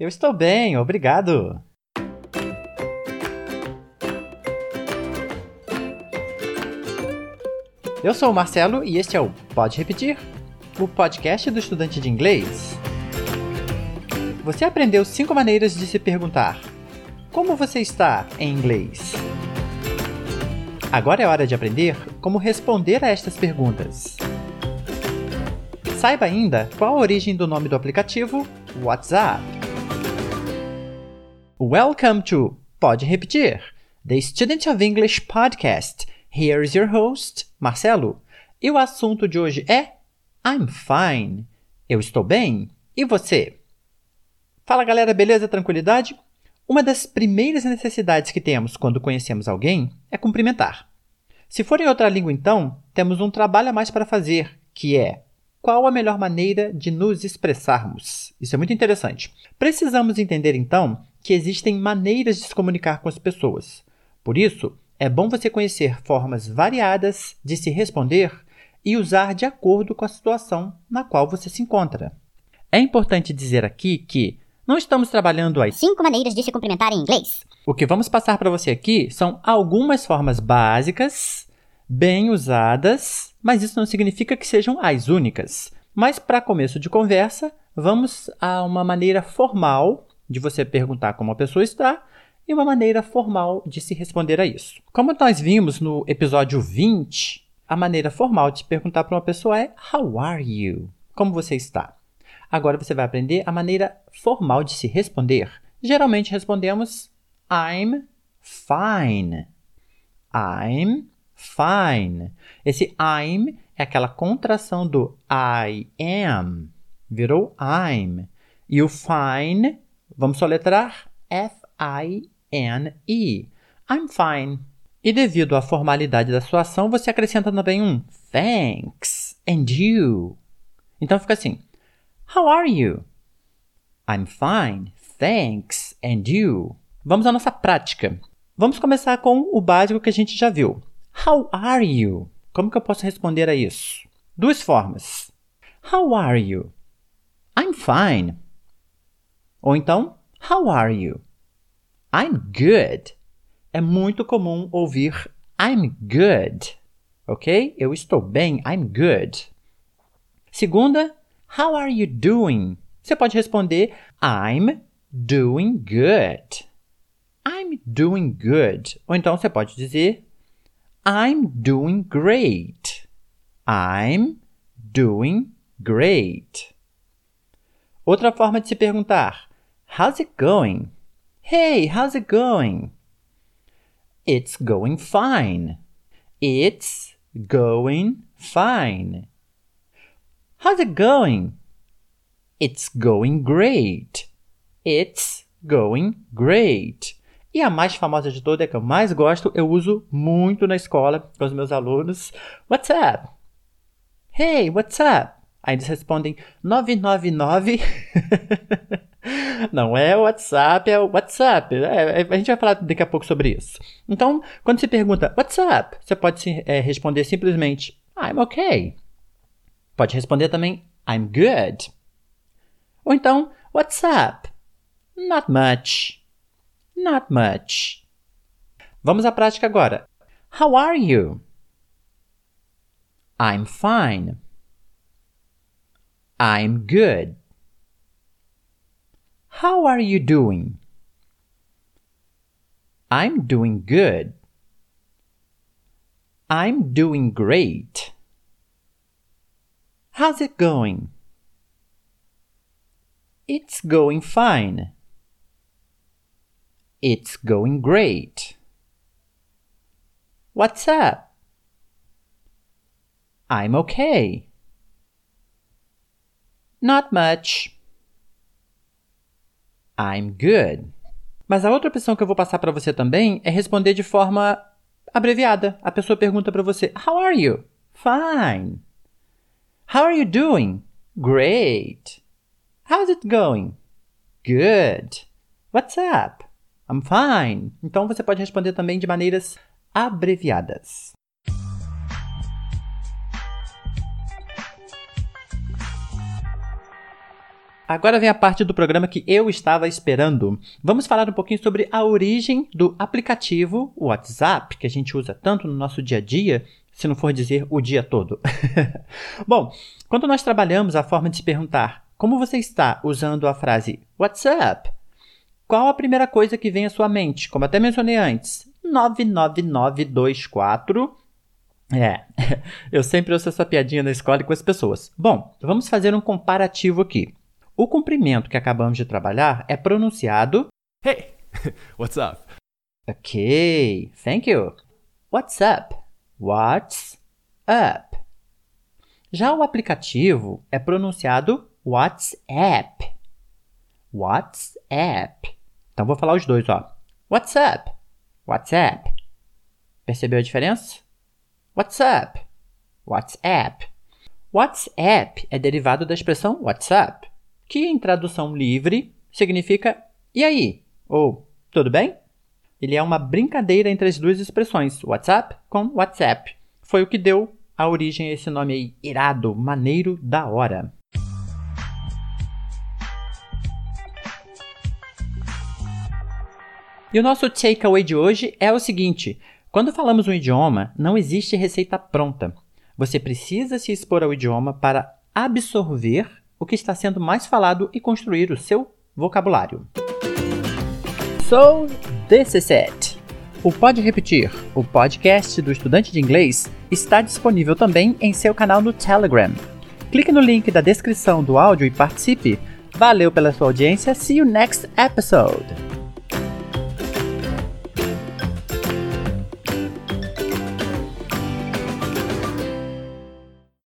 Eu estou bem, obrigado. Eu sou o Marcelo e este é o Pode Repetir, o podcast do estudante de inglês. Você aprendeu cinco maneiras de se perguntar: Como você está em inglês? Agora é hora de aprender como responder a estas perguntas. Saiba ainda qual a origem do nome do aplicativo WhatsApp. Welcome to Pode Repetir, the Student of English podcast. Here is your host, Marcelo. E o assunto de hoje é I'm fine. Eu estou bem. E você? Fala galera, beleza? Tranquilidade? Uma das primeiras necessidades que temos quando conhecemos alguém é cumprimentar. Se for em outra língua, então, temos um trabalho a mais para fazer, que é qual a melhor maneira de nos expressarmos? Isso é muito interessante. Precisamos entender, então, que existem maneiras de se comunicar com as pessoas. Por isso, é bom você conhecer formas variadas de se responder e usar de acordo com a situação na qual você se encontra. É importante dizer aqui que não estamos trabalhando as cinco maneiras de se cumprimentar em inglês. O que vamos passar para você aqui são algumas formas básicas, bem usadas mas isso não significa que sejam as únicas. Mas para começo de conversa, vamos a uma maneira formal de você perguntar como a pessoa está e uma maneira formal de se responder a isso. Como nós vimos no episódio 20, a maneira formal de perguntar para uma pessoa é How are you? Como você está? Agora você vai aprender a maneira formal de se responder. Geralmente respondemos I'm fine. I'm fine. Esse I'm é aquela contração do I am, virou I'm. E o fine, vamos soletrar F-I-N-E. I'm fine. E devido à formalidade da sua ação, você acrescenta também um thanks and you. Então fica assim: How are you? I'm fine, thanks and you. Vamos à nossa prática. Vamos começar com o básico que a gente já viu. How are you? Como que eu posso responder a isso? Duas formas. How are you? I'm fine. Ou então, How are you? I'm good. É muito comum ouvir I'm good. Ok? Eu estou bem. I'm good. Segunda, How are you doing? Você pode responder I'm doing good. I'm doing good. Ou então você pode dizer I'm doing great. I'm doing great. Outra forma de se perguntar: How's it going? Hey, how's it going? It's going fine. It's going fine. How's it going? It's going great. It's going great. E a mais famosa de todas, é que eu mais gosto, eu uso muito na escola com os meus alunos. What's up? Hey, what's up? Aí eles respondem 999. Não é WhatsApp, é WhatsApp. É, a gente vai falar daqui a pouco sobre isso. Então, quando se pergunta What's up? Você pode é, responder simplesmente I'm okay. Pode responder também I'm good. Ou então, What's up? Not much. Not much. Vamos à prática agora. How are you? I'm fine. I'm good. How are you doing? I'm doing good. I'm doing great. How's it going? It's going fine. It's going great. What's up? I'm okay. Not much. I'm good. Mas a outra opção que eu vou passar para você também é responder de forma abreviada. A pessoa pergunta para você: How are you? Fine. How are you doing? Great. How's it going? Good. What's up? I'm fine. Então você pode responder também de maneiras abreviadas. Agora vem a parte do programa que eu estava esperando. Vamos falar um pouquinho sobre a origem do aplicativo WhatsApp, que a gente usa tanto no nosso dia a dia, se não for dizer o dia todo. Bom, quando nós trabalhamos a forma de se perguntar como você está usando a frase WhatsApp, qual a primeira coisa que vem à sua mente? Como até mencionei antes, 99924 é, eu sempre ouço essa piadinha na escola com as pessoas. Bom, vamos fazer um comparativo aqui. O comprimento que acabamos de trabalhar é pronunciado Hey, what's up? Ok, thank you. What's up? What's up? Já o aplicativo é pronunciado WhatsApp. WhatsApp. Então vou falar os dois, ó. WhatsApp. WhatsApp. Percebeu a diferença? WhatsApp. WhatsApp. WhatsApp é derivado da expressão WhatsApp que em tradução livre significa e aí? ou tudo bem? Ele é uma brincadeira entre as duas expressões, WhatsApp com WhatsApp. Foi o que deu a origem a esse nome aí, irado, maneiro, da hora. E o nosso takeaway de hoje é o seguinte: quando falamos um idioma, não existe receita pronta. Você precisa se expor ao idioma para absorver o que está sendo mais falado e construir o seu vocabulário. So, this is it. O Pode Repetir, o podcast do estudante de inglês, está disponível também em seu canal no Telegram. Clique no link da descrição do áudio e participe. Valeu pela sua audiência. See you next episode.